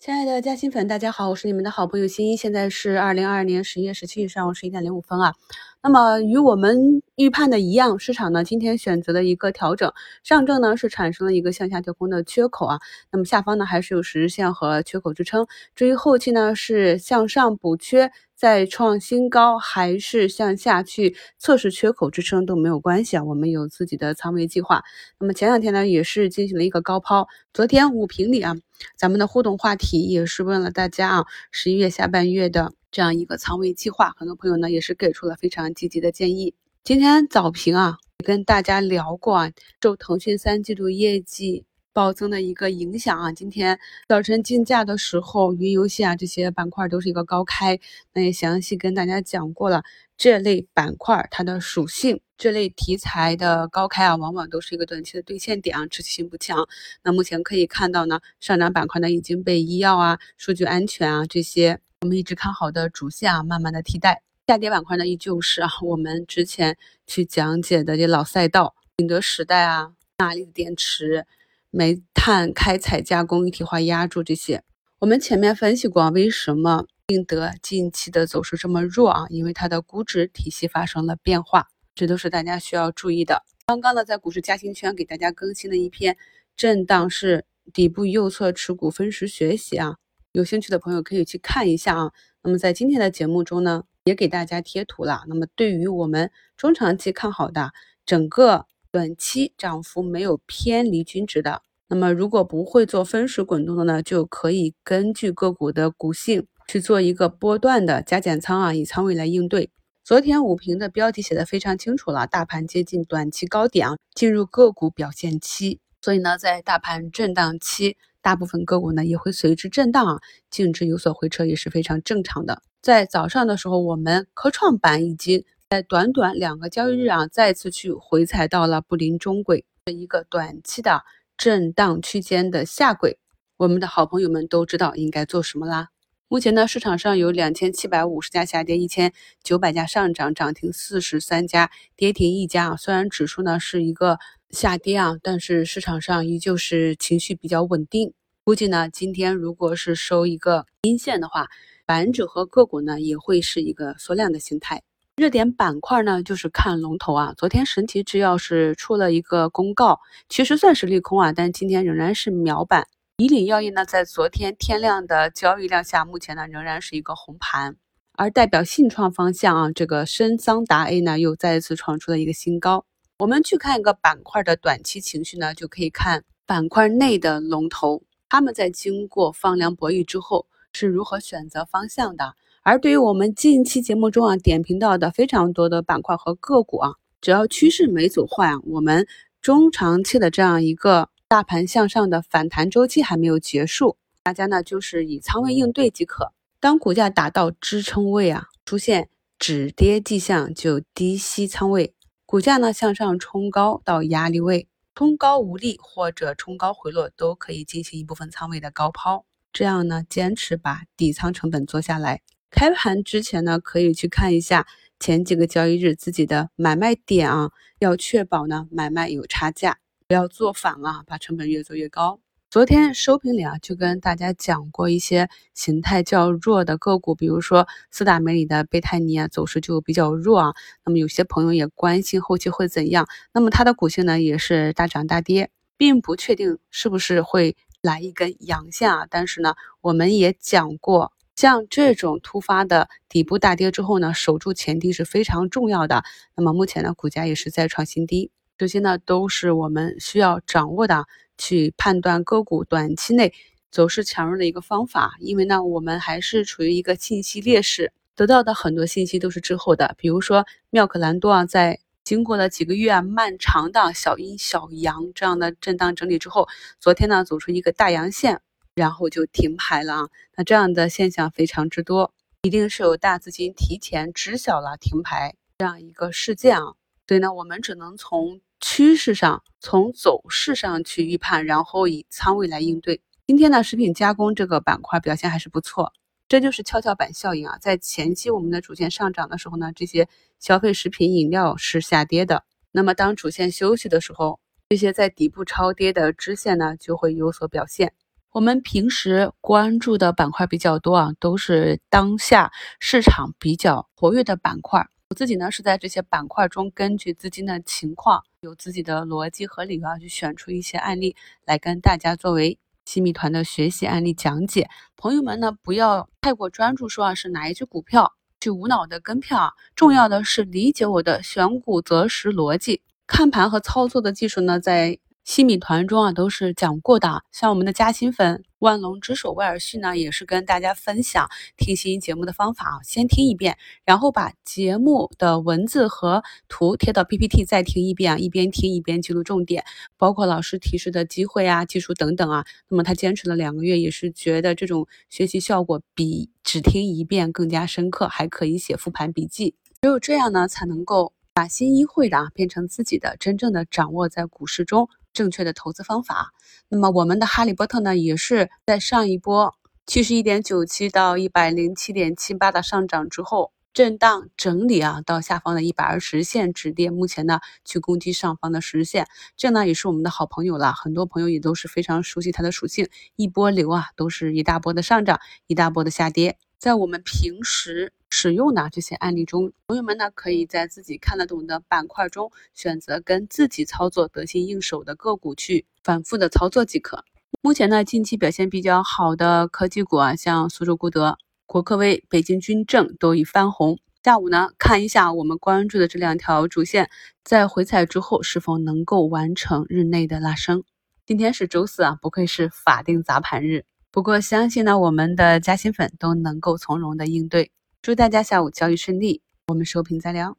亲爱的嘉兴粉，大家好，我是你们的好朋友新一。现在是二零二二年十一月十七日上午十一点零五分啊。那么与我们预判的一样，市场呢今天选择了一个调整，上证呢是产生了一个向下跳空的缺口啊。那么下方呢还是有十日线和缺口支撑。至于后期呢是向上补缺。再创新高还是向下去测试缺口支撑都没有关系啊，我们有自己的仓位计划。那么前两天呢也是进行了一个高抛，昨天五评里啊，咱们的互动话题也是问了大家啊，十一月下半月的这样一个仓位计划，很多朋友呢也是给出了非常积极的建议。今天早评啊，跟大家聊过啊，受腾讯三季度业绩。暴增的一个影响啊，今天早晨竞价的时候，云游戏啊这些板块都是一个高开，那也详细跟大家讲过了这类板块它的属性，这类题材的高开啊，往往都是一个短期的兑现点啊，持续性不强。那目前可以看到呢，上涨板块呢已经被医药啊、数据安全啊这些我们一直看好的主线啊，慢慢的替代。下跌板块呢，依旧是啊 我们之前去讲解的这老赛道，宁德时代啊、钠离子电池。煤炭开采加工一体化压住这些，我们前面分析过，为什么宁德近期的走势这么弱啊？因为它的估值体系发生了变化，这都是大家需要注意的。刚刚呢，在股市嘉兴圈给大家更新了一篇震荡是底部右侧持股分时学习啊，有兴趣的朋友可以去看一下啊。那么在今天的节目中呢，也给大家贴图了。那么对于我们中长期看好的整个。短期涨幅没有偏离均值的，那么如果不会做分时滚动的呢，就可以根据个股的股性去做一个波段的加减仓啊，以仓位来应对。昨天五评的标题写的非常清楚了，大盘接近短期高点啊，进入个股表现期。所以呢，在大盘震荡期，大部分个股呢也会随之震荡啊，净值有所回撤也是非常正常的。在早上的时候，我们科创板已经。在短短两个交易日啊，再次去回踩到了布林中轨的一个短期的震荡区间的下轨，我们的好朋友们都知道应该做什么啦。目前呢，市场上有两千七百五十家下跌，一千九百家上涨，涨停四十三家，跌停一家啊。虽然指数呢是一个下跌啊，但是市场上依旧是情绪比较稳定。估计呢，今天如果是收一个阴线的话，板指和个股呢也会是一个缩量的形态。热点板块呢，就是看龙头啊。昨天神奇制药是出了一个公告，其实算是利空啊，但今天仍然是秒板。以岭药业呢，在昨天天量的交易量下，目前呢仍然是一个红盘。而代表信创方向啊，这个深桑达 A 呢又再一次创出了一个新高。我们去看一个板块的短期情绪呢，就可以看板块内的龙头，他们在经过放量博弈之后是如何选择方向的。而对于我们近期节目中啊点评到的非常多的板块和个股啊，只要趋势没走坏啊，我们中长期的这样一个大盘向上的反弹周期还没有结束，大家呢就是以仓位应对即可。当股价达到支撑位啊，出现止跌迹象就低吸仓位，股价呢向上冲高到压力位，冲高无力或者冲高回落都可以进行一部分仓位的高抛，这样呢坚持把底仓成本做下来。开盘之前呢，可以去看一下前几个交易日自己的买卖点啊，要确保呢买卖有差价，不要做反啊，把成本越做越高。昨天收评里啊，就跟大家讲过一些形态较弱的个股，比如说四大美里的贝泰尼啊，走势就比较弱啊。那么有些朋友也关心后期会怎样，那么它的股性呢也是大涨大跌，并不确定是不是会来一根阳线啊。但是呢，我们也讲过。像这种突发的底部大跌之后呢，守住前低是非常重要的。那么目前呢，股价也是在创新低，这些呢都是我们需要掌握的，去判断个股短期内走势强弱的一个方法。因为呢，我们还是处于一个信息劣势，得到的很多信息都是滞后的。比如说妙可蓝多啊，在经过了几个月漫长的小阴小阳这样的震荡整理之后，昨天呢走出一个大阳线。然后就停牌了啊，那这样的现象非常之多，一定是有大资金提前知晓了停牌这样一个事件啊，所以呢，我们只能从趋势上、从走势上去预判，然后以仓位来应对。今天呢，食品加工这个板块表现还是不错，这就是跷跷板效应啊，在前期我们的主线上涨的时候呢，这些消费食品饮料是下跌的，那么当主线休息的时候，这些在底部超跌的支线呢就会有所表现。我们平时关注的板块比较多啊，都是当下市场比较活跃的板块。我自己呢是在这些板块中，根据资金的情况，有自己的逻辑和理由啊，去选出一些案例来跟大家作为新米团的学习案例讲解。朋友们呢，不要太过专注说啊是哪一只股票去无脑的跟票啊，重要的是理解我的选股择时逻辑，看盘和操作的技术呢，在。新米团中啊都是讲过的，像我们的嘉兴粉万龙之首威尔逊呢，也是跟大家分享听新一节目的方法啊，先听一遍，然后把节目的文字和图贴到 PPT 再听一遍啊，一边听一边记录重点，包括老师提示的机会啊、技术等等啊。那么他坚持了两个月，也是觉得这种学习效果比只听一遍更加深刻，还可以写复盘笔记。只有这样呢，才能够把新一会的啊变成自己的，真正的掌握在股市中。正确的投资方法。那么我们的哈利波特呢，也是在上一波七十一点九七到一百零七点七八的上涨之后，震荡整理啊，到下方的一百二十线止跌，目前呢去攻击上方的十线，这呢也是我们的好朋友了。很多朋友也都是非常熟悉它的属性，一波流啊，都是一大波的上涨，一大波的下跌。在我们平时使用的这些案例中，朋友们呢可以在自己看得懂的板块中选择跟自己操作得心应手的个股去反复的操作即可。目前呢，近期表现比较好的科技股啊，像苏州固德、国科微、北京军政都已翻红。下午呢，看一下我们关注的这两条主线在回踩之后是否能够完成日内的拉升。今天是周四啊，不愧是法定砸盘日。不过，相信呢，我们的嘉兴粉都能够从容的应对。祝大家下午交易顺利，我们收评再聊。